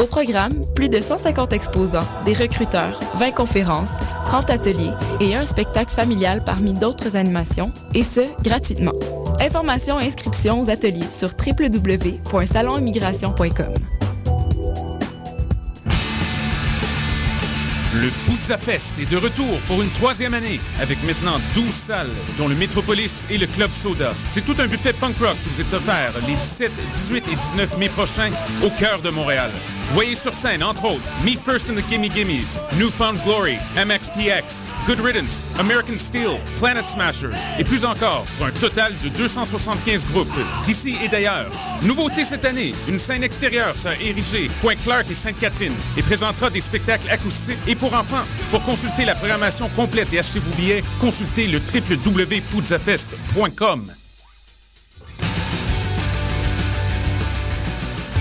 Au programme, plus de 150 exposants, des recruteurs, 20 conférences, 30 ateliers et un spectacle familial parmi d'autres animations, et ce, gratuitement. Informations et inscriptions aux ateliers sur www.salonimmigration.com. Le Pizza Fest est de retour pour une troisième année, avec maintenant 12 salles, dont le Métropolis et le Club Soda. C'est tout un buffet punk rock qui vous est offert les 17, 18 et 19 mai prochains au cœur de Montréal. Voyez sur scène, entre autres, Me First and the Gimme Gimmes, Newfound Glory, MXPX, Good Riddance, American Steel, Planet Smashers et plus encore, pour un total de 275 groupes d'ici et d'ailleurs. Nouveauté cette année, une scène extérieure sera érigée, Pointe-Clark et Sainte-Catherine, et présentera des spectacles acoustiques et pour enfants. Pour consulter la programmation complète et acheter vos billets, consultez le www.poudzafest.com.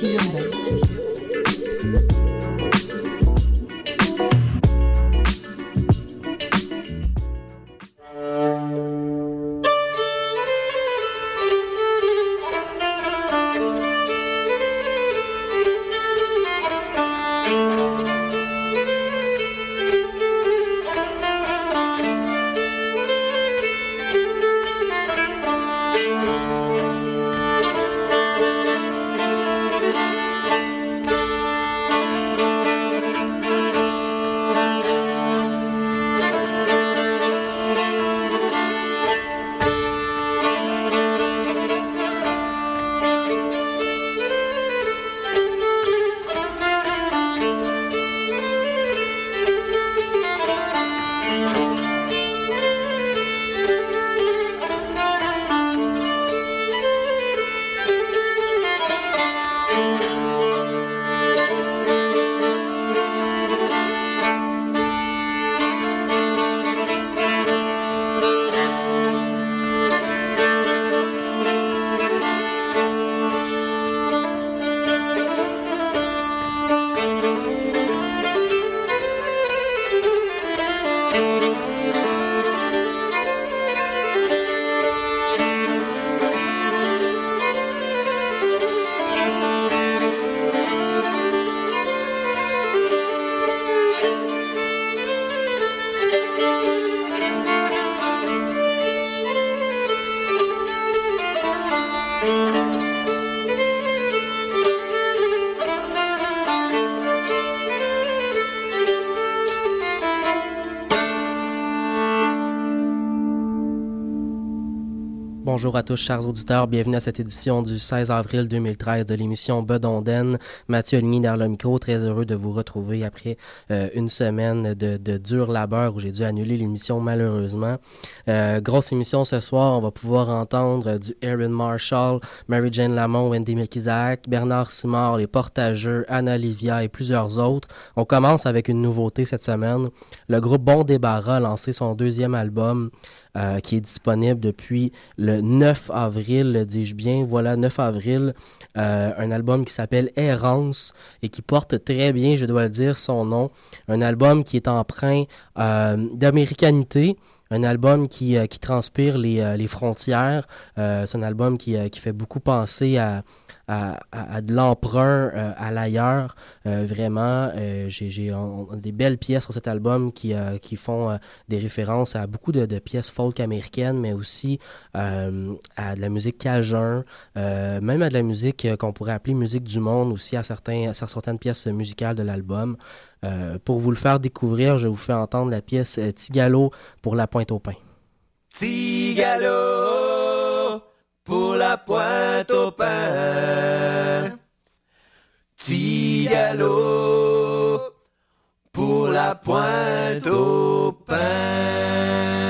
City Urbaine. Bonjour à tous, chers auditeurs. Bienvenue à cette édition du 16 avril 2013 de l'émission Bedonden. Mathieu Aligny derrière le micro. Très heureux de vous retrouver après euh, une semaine de, dur labeur où j'ai dû annuler l'émission malheureusement. Euh, grosse émission ce soir. On va pouvoir entendre du Aaron Marshall, Mary Jane Lamont, Wendy Melkizak, Bernard Simard, les Portageux, Anna Livia et plusieurs autres. On commence avec une nouveauté cette semaine. Le groupe Bon Débarras a lancé son deuxième album. Euh, qui est disponible depuis le 9 avril, dis-je bien. Voilà, 9 avril, euh, un album qui s'appelle Errance et qui porte très bien, je dois le dire, son nom. Un album qui est empreint euh, d'américanité. Un album qui, qui transpire les, les frontières. C'est un album qui, qui, fait beaucoup penser à, à, de l'emprunt à l'ailleurs. vraiment, j'ai des belles pièces sur cet album qui, qui font des références à beaucoup de, pièces folk américaines, mais aussi à de la musique cajun, même à de la musique qu'on pourrait appeler musique du monde aussi à, certains, certaines pièces musicales de l'album. Euh, pour vous le faire découvrir, je vous fais entendre la pièce euh, Tigalo pour la pointe au pain. Tigalo pour la pointe au pain. Tigalo pour la pointe au pain.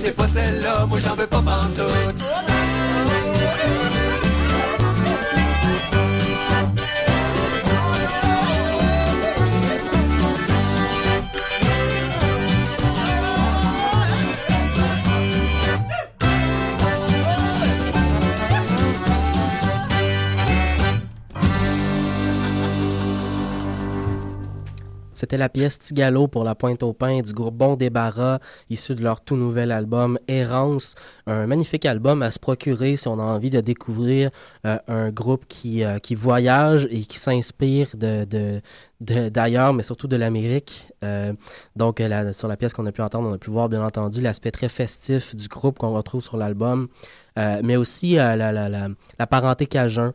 c'est pas celle-là, moi j'en veux pas pantoute. C'était la pièce Tigalo pour la pointe au pain du groupe Bon Débarras, issu de leur tout nouvel album Errance. Un magnifique album à se procurer si on a envie de découvrir euh, un groupe qui, euh, qui voyage et qui s'inspire d'ailleurs, mais surtout de l'Amérique. Euh, donc, sur la pièce qu'on a pu entendre, on a pu voir, bien entendu, l'aspect très festif du groupe qu'on retrouve sur l'album, mais aussi la, la, parenté cajun,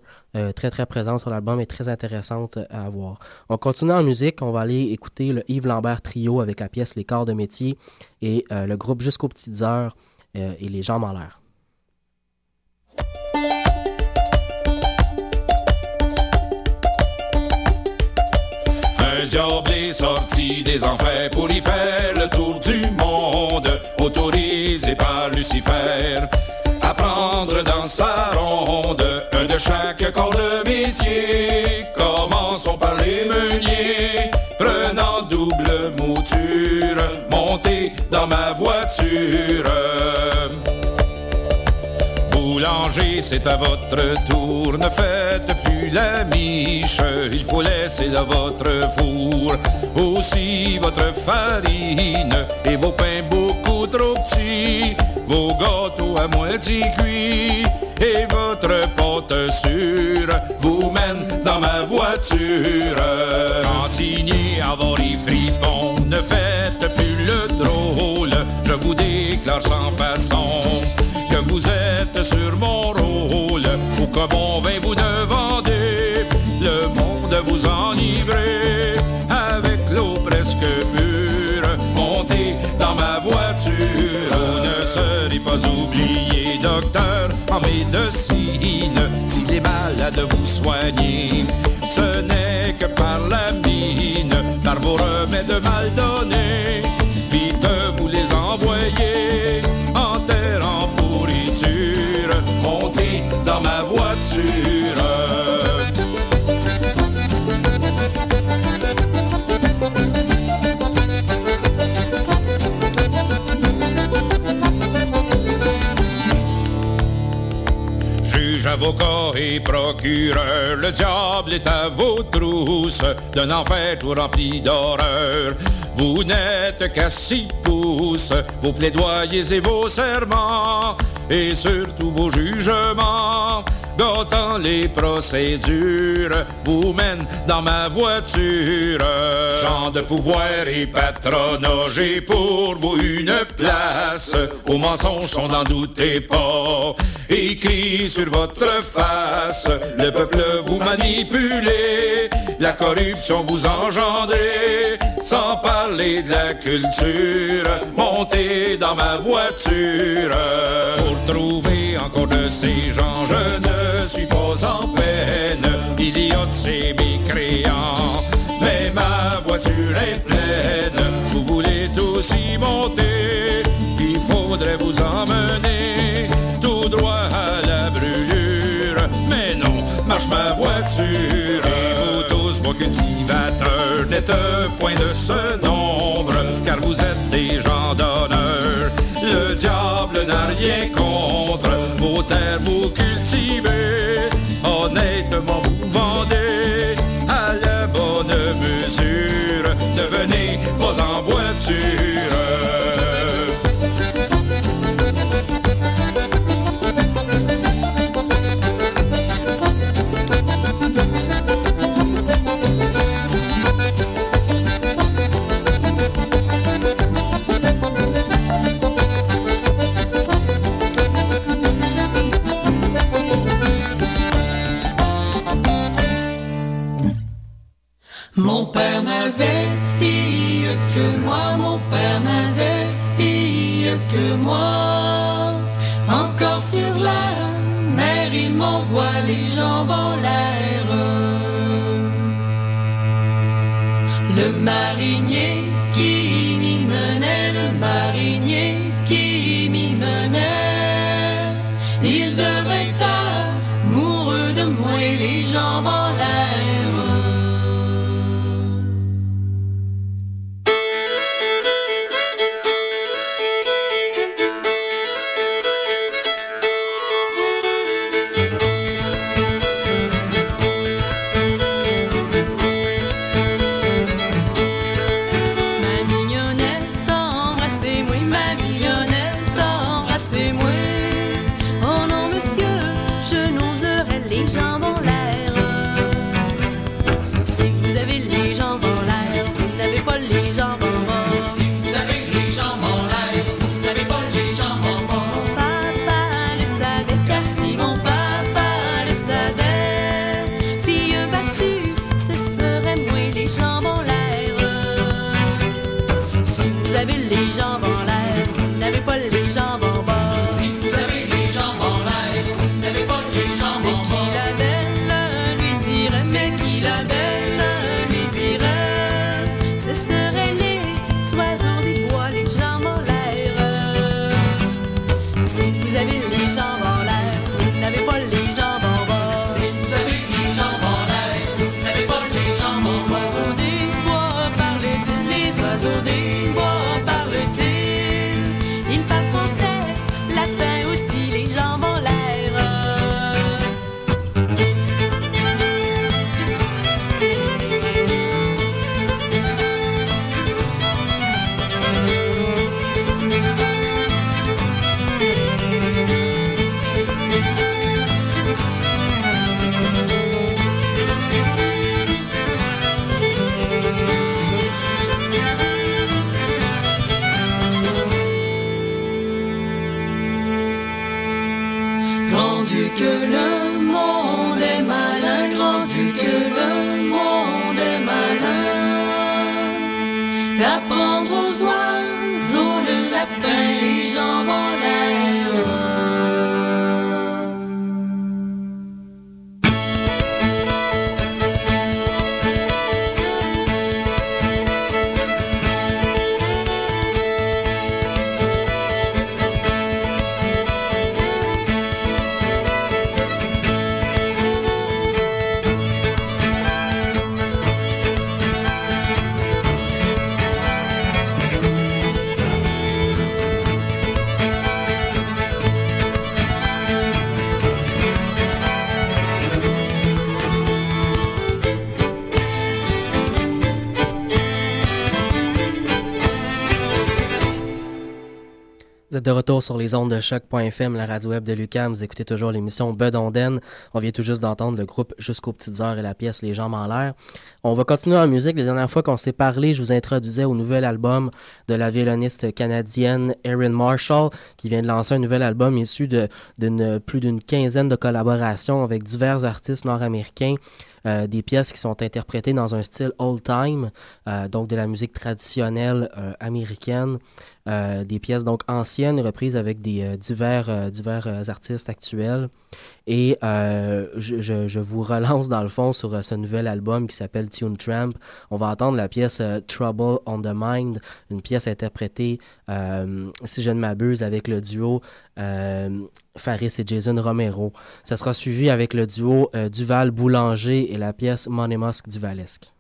très, très présente sur l'album et très intéressante à voir. On continue en musique, on va aller écouter le Yves Lambert Trio avec la pièce Les corps de métier et le groupe Jusqu'aux petites heures et les jambes en l'air. Un diable est sorti des enfers pour y faire le tour du monde, autorisé par Lucifer prendre dans sa ronde un de chaque corps de métier. Commençons par les meuniers, prenant double mouture, montez dans ma voiture boulanger, c'est à votre tour. Ne faites plus la miche, il faut laisser dans votre four. Aussi votre farine et vos pains beaucoup trop petits, vos gâteaux à moitié cuits et votre pâte sûre vous mène dans ma voiture. Avoir les fripons, ne faites plus le drôle, je vous déclare sans façon en médecine. S'il est malade, vous soignez. Ce n'est que par la mine, par vos remèdes mal donnés. Avocat et procureur, le diable est à vos trousses, d'un enfer tout rempli d'horreur. Vous n'êtes qu'à six pouces, vos plaidoyers et vos serments et surtout vos jugements. Gâtant les procédures, vous mène dans ma voiture. Champ de pouvoir et patronat, j'ai pour vous une place. Vos mensonges sont n'en doutez pas. Écrit sur votre face, le peuple vous manipulez, la corruption vous engendrez, sans parler de la culture. Montez dans ma voiture trouver encore de ces gens. Je ne suis pas en peine, il y a point de ce nombre, car vous êtes des gens d'honneur. Le diable n'a rien contre vos terres, vous cultivez. Honnêtement, vous vendez à la bonne mesure. Ne venez pas en voiture. De retour sur les ondes de choc.fm, la radio web de Lucam. Vous écoutez toujours l'émission Bud Onden. On vient tout juste d'entendre le groupe Jusqu'aux petites heures et la pièce Les jambes en l'air. On va continuer en musique. La dernière fois qu'on s'est parlé, je vous introduisais au nouvel album de la violoniste canadienne Erin Marshall, qui vient de lancer un nouvel album issu de, d'une, plus d'une quinzaine de collaborations avec divers artistes nord-américains. Euh, des pièces qui sont interprétées dans un style old time, euh, donc de la musique traditionnelle euh, américaine. Euh, des pièces donc anciennes reprises avec des euh, divers, euh, divers artistes actuels. Et je, je, je, vous relance dans le fond sur ce nouvel album qui s'appelle Tune Tramp. On va entendre la pièce Trouble on the Mind, une pièce interprétée, si je ne m'abuse, avec le duo Faris et Jason Romero. Ça sera suivi avec le duo Duval Boulanger et la pièce Money Duvalesque.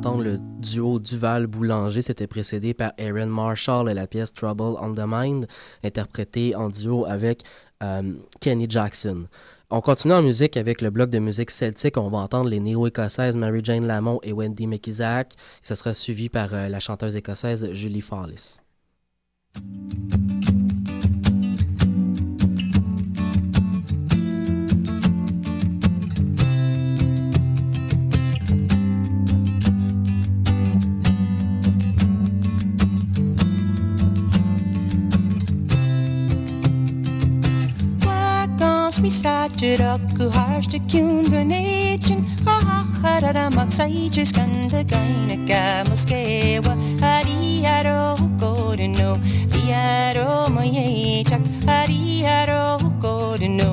D'entendre le duo Duval-Boulanger. C'était précédé par Aaron Marshall et la pièce Trouble on the Mind, interprétée en duo avec euh, Kenny Jackson. On continue en musique avec le bloc de musique celtique. On va entendre les néo-écossaises Mary-Jane Lamont et Wendy McIsaac. Ça sera suivi par euh, la chanteuse écossaise Julie Fallis. misrácsra kuháste kjunga nétjen kahárara maksaicsas kanda kainaka moskewa hariaro hukorino riaro majeicak hariaro hukorino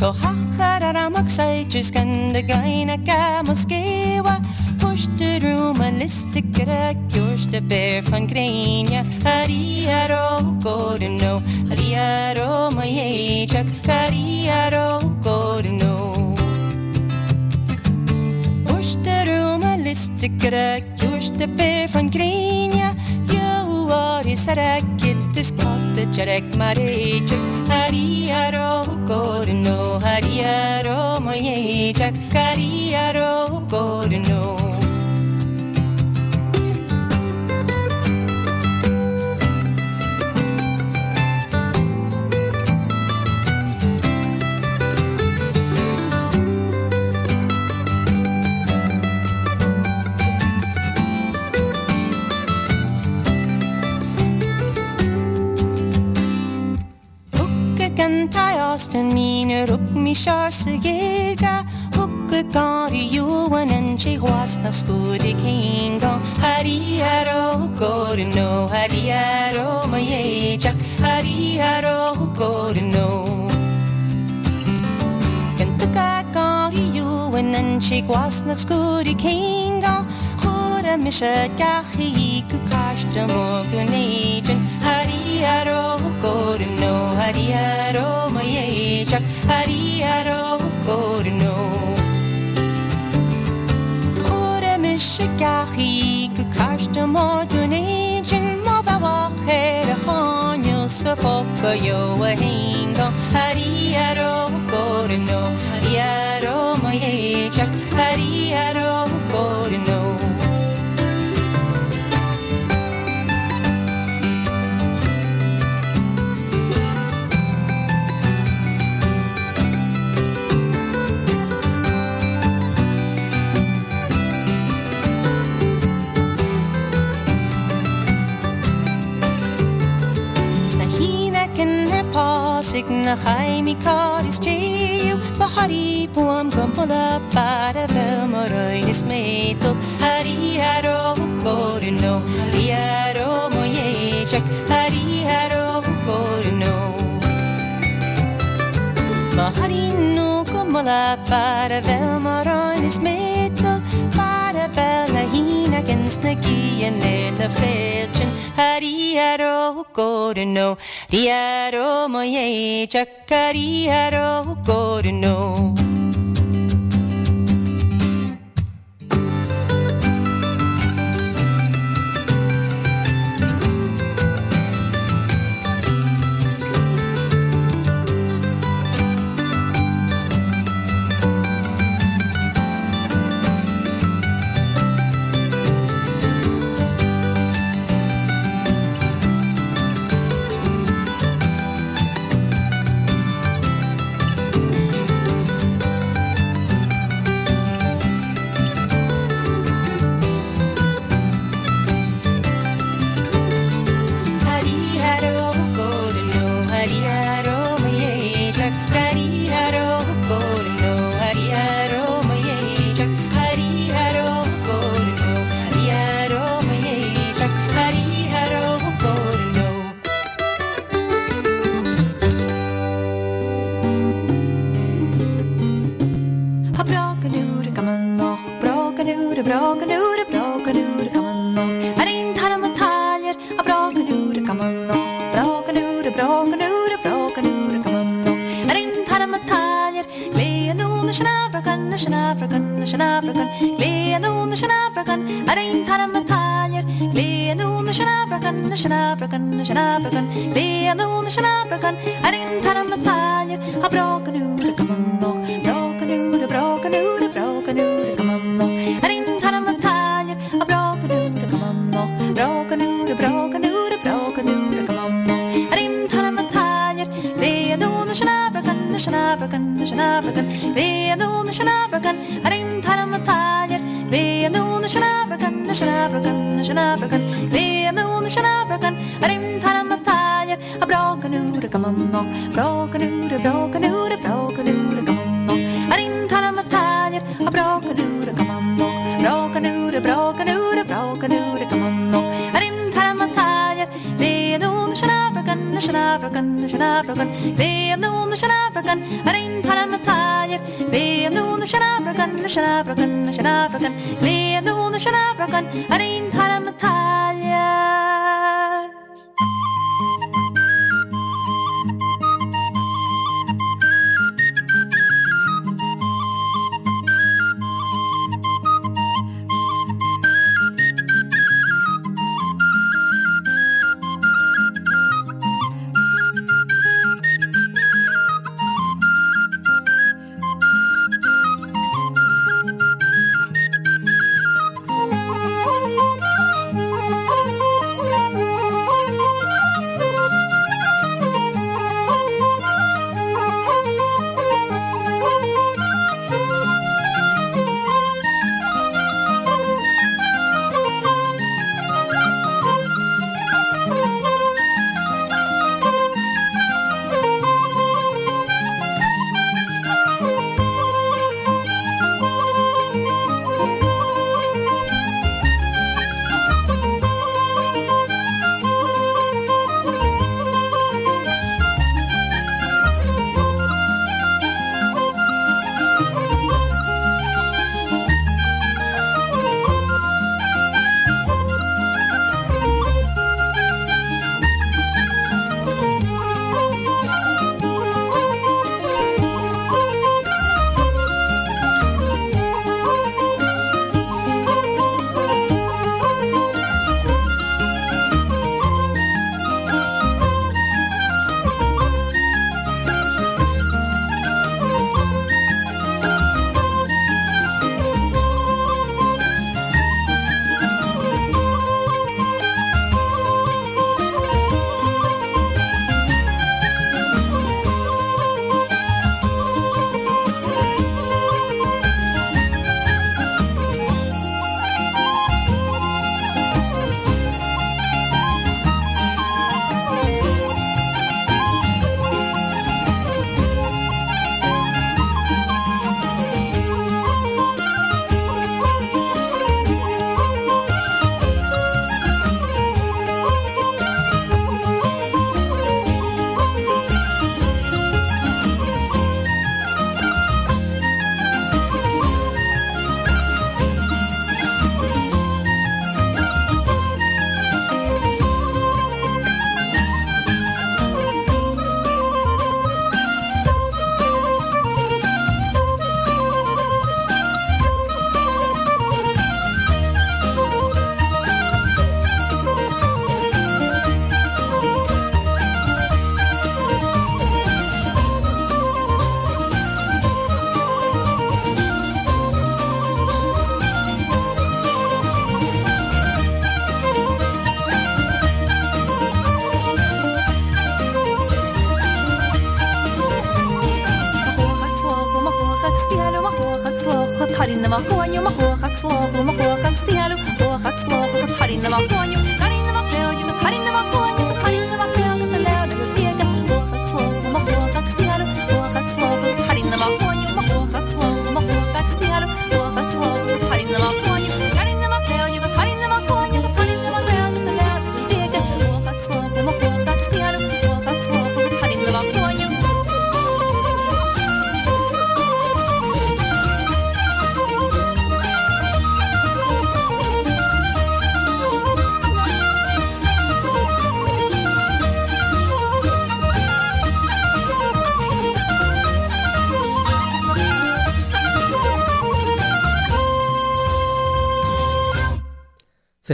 kahárara maksaicsas kanda kainaka moskewa Porsche romanistike Kjørstebær van Grenja Ariaro Gorno Ariaro Majejak Ariaro Gorno Porsche romanistike Kjørstebær van Grenja Joari Sarakittis Kottejarek Marejak Ariaro Gorno Ariaro Majejak Ariaro Gorno kan ta mine rook my sjaarse giga Hukke gaar i joen en tje gwaas na skoor ik heen gong. Hari haro gaar en no, hari haro ma jee tjak Hari haro gaar en no Kan tukka gaar i joen en tje gwaas na skoor ik heen Hari haro gaar no hariaro maiechak hariaro korno خورمش گخی که کشت ما دونه جن ما و آخر خان یوسف و کیو و هنگام هری ارو گرنو هری ارو مایه چک هری ارو گرنو sig na chai mi kar is chiu. Ma hari puam kampola fara vel moroin is meto. Hari haro korino hari haro moye chak. Hari haro korino ma hari no kampola fara vel moroin is meto. Fara vel na hina kens na gian er na fet Chakariaro Korono Riaro Moye Chakariaro Korono Leende hon i Tjernobyl-sjön, är inte häromdagen, har bråkat nu shanavrakan, shanavrakan, leave the wound the shanavrakan,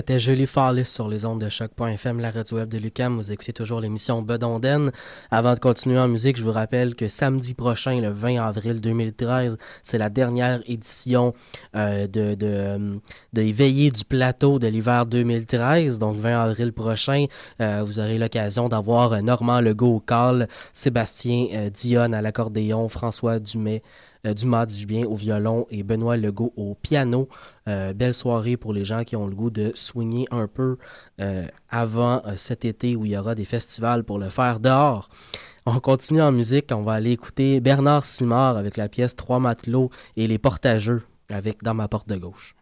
C'était Julie Fallis sur les ondes de choc.fm, la radio web de Lucam. Vous écoutez toujours l'émission Bedonden. Avant de continuer en musique, je vous rappelle que samedi prochain, le 20 avril 2013, c'est la dernière édition euh, de, de, euh, de Veillées du plateau de l'hiver 2013. Donc, 20 avril prochain, euh, vous aurez l'occasion d'avoir Normand Legault au call, Sébastien euh, Dionne à l'accordéon, François Dumais Dumas, dis bien, au violon et Benoît Legault au piano. Euh, belle soirée pour les gens qui ont le goût de soigner un peu euh, avant cet été où il y aura des festivals pour le faire dehors. On continue en musique, on va aller écouter Bernard Simard avec la pièce Trois matelots et les portageux avec Dans ma porte de gauche.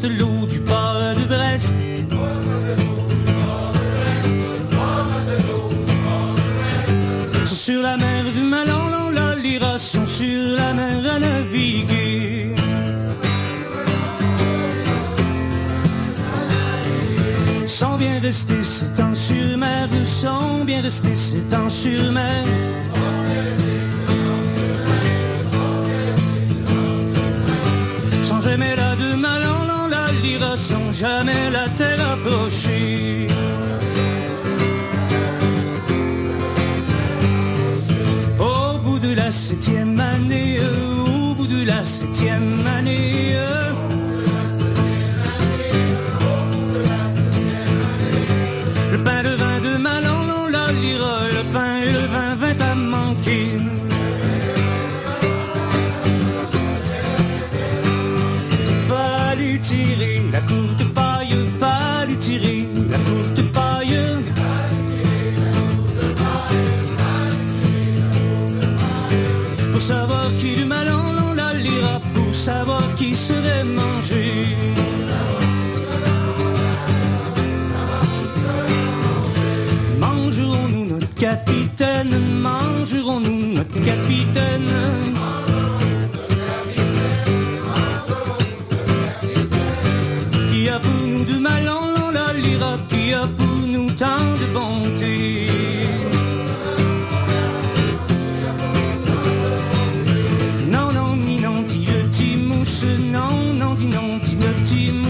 Matelots du port de Brest. Sur la mer du Malin, la Lyra sont sur la mer à naviguer. Sans bien rester sept ans sur mer, sans bien rester sept ans sur mer. Jamais la terre approcher. Au bout de la septième année, au bout de la septième année. Capitaine, mangerons-nous notre capitaine. Qui a pour nous de mal en la lira, qui a pour nous tant de bonté. Non, non, ni non, dit le non, non, dit non, dit le petit mousse.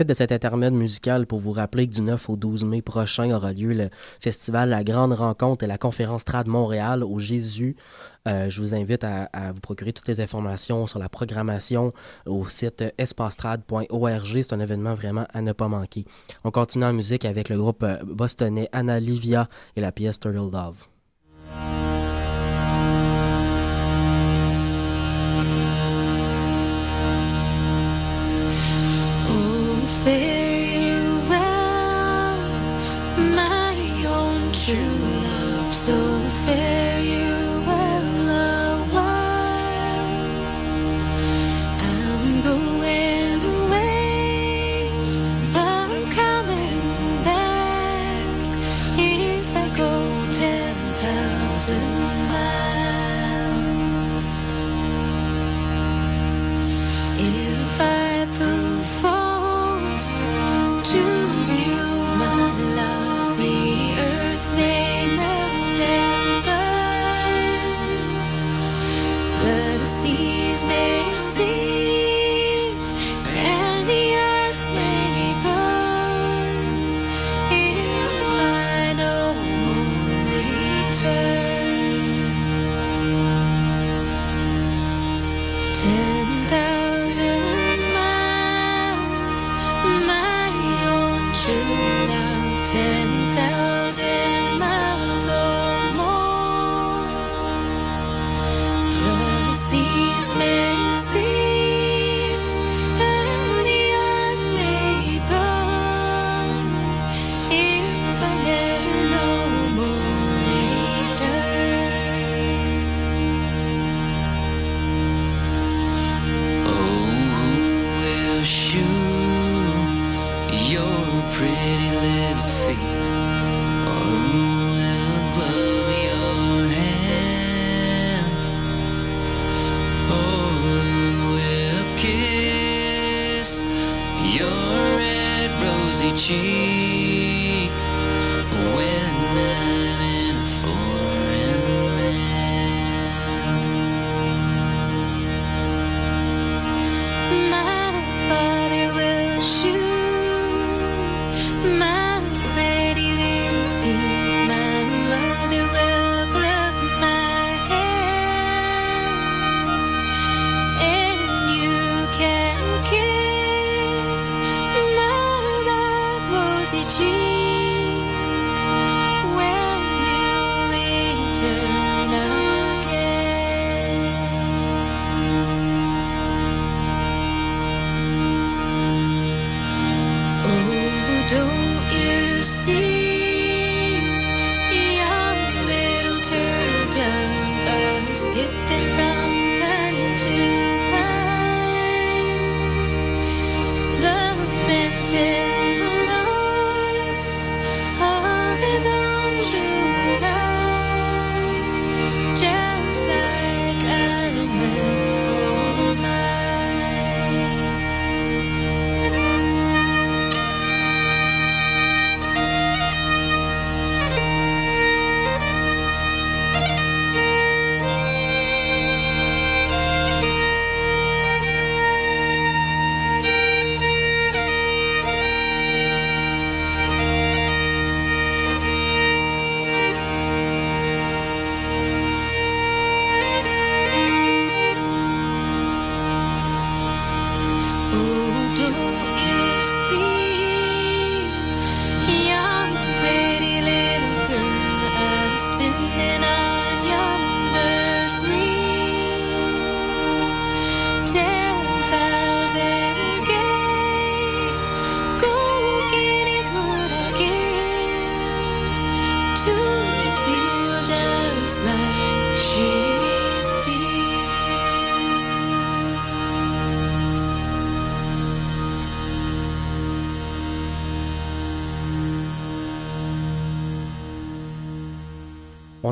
Profite de cet intermède musical pour vous rappeler que du 9 au 12 mai prochain aura lieu le festival La Grande Rencontre et la conférence Trad Montréal au Jésus. Euh, je vous invite à, vous procurer toutes les informations sur la programmation au site espastrad.org. C'est un événement vraiment à ne pas manquer. On continue en musique avec le groupe euh, bostonnais Anna Livia et la pièce Turtle Love.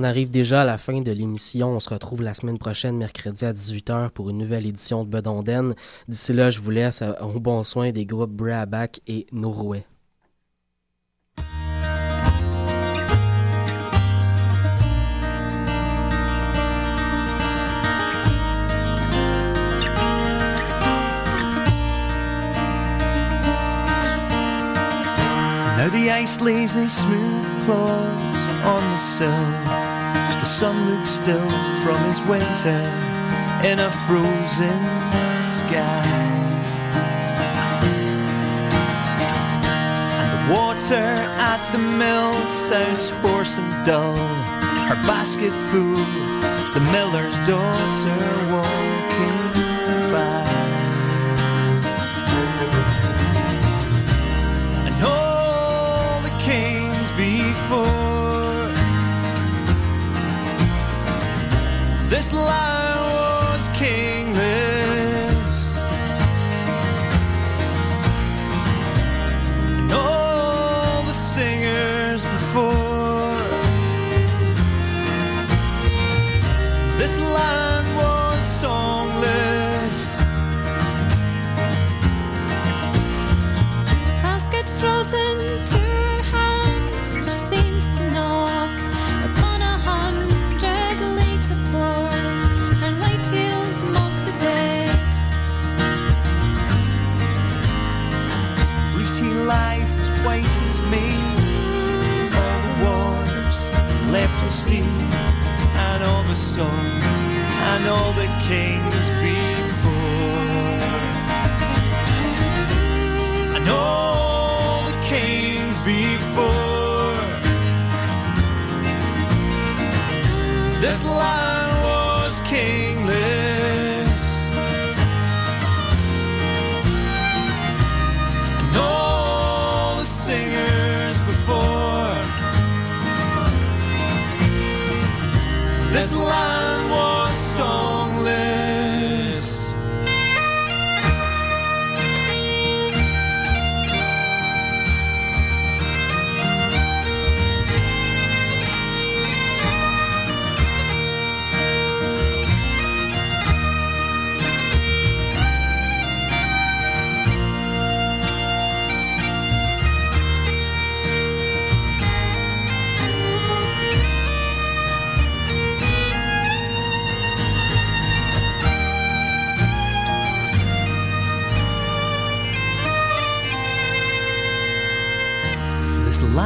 On arrive déjà à la fin de l'émission. On se retrouve la semaine prochaine, mercredi à 18h, pour une nouvelle édition de Bedonden. D'ici là, je vous laisse au bon soin des groupes Brabac et Norway. Now the ice smooth claws on the. The sun looks still from his winter in a frozen sky. And the water at the mill sounds hoarse and dull. Her basket full, the miller's daughter walking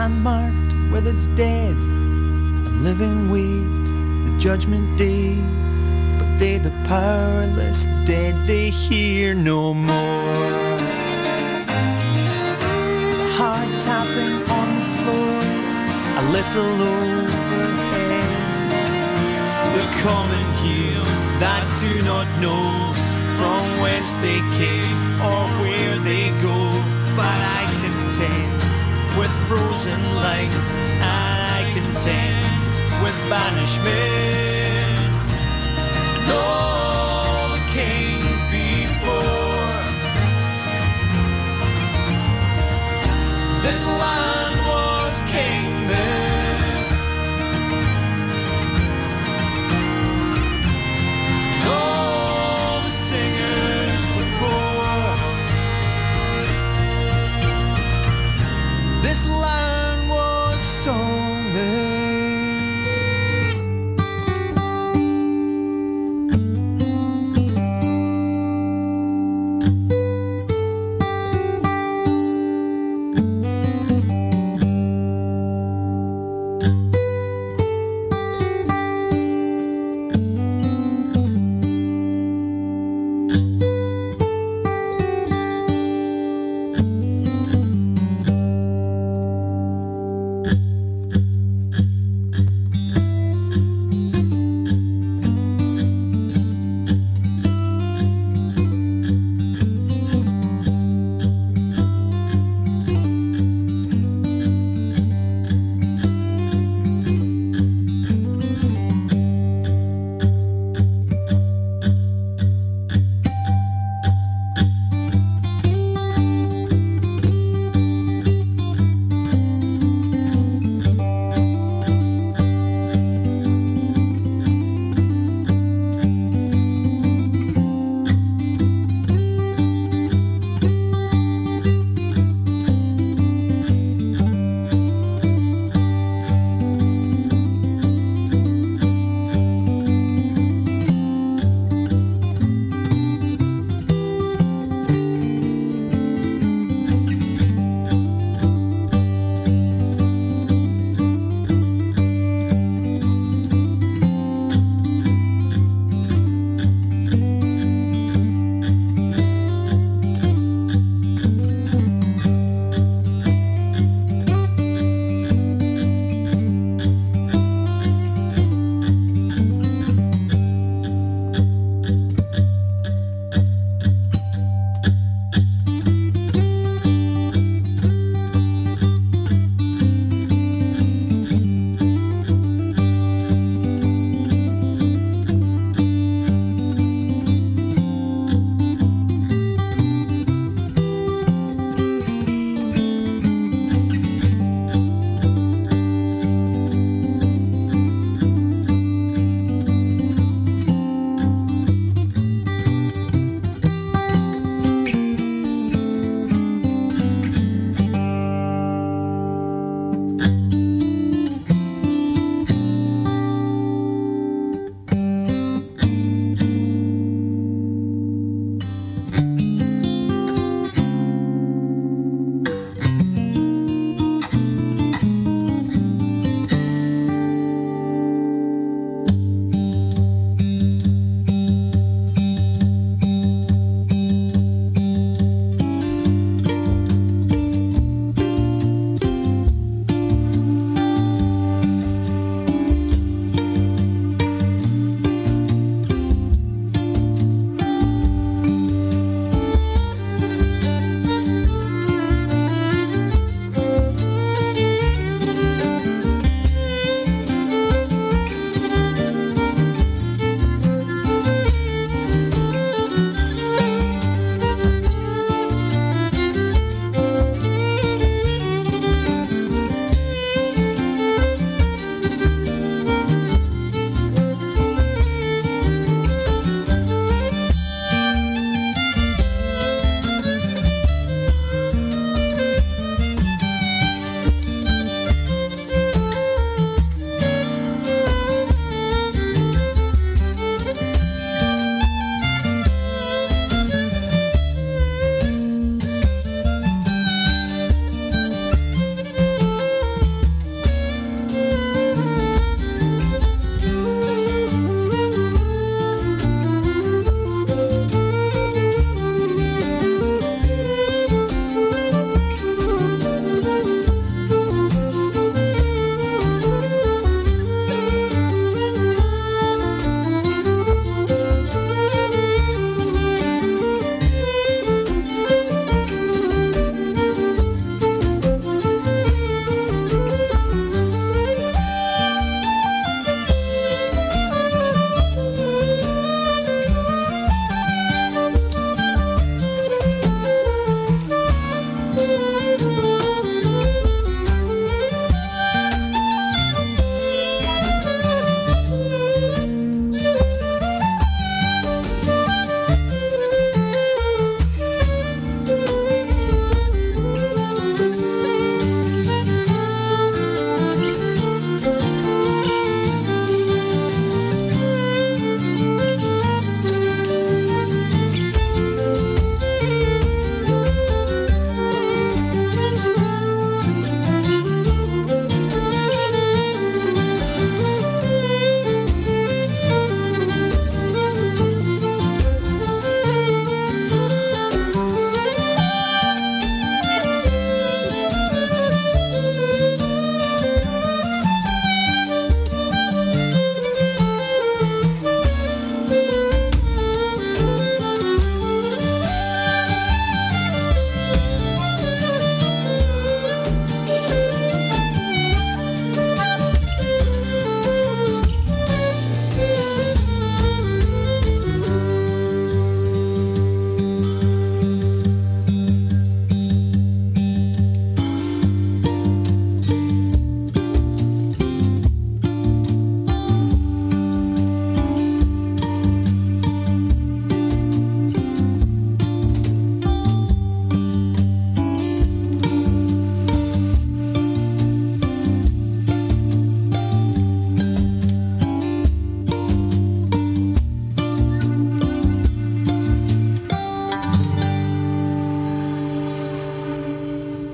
landmarked with its dead and living wait the judgment day. But they, the powerless dead, they hear no more. The hard tapping on the floor, a little overhead. The common heels that do not know from whence they came or where they go. But I contend with frozen life, I contend with banishment. And all the kings before this life.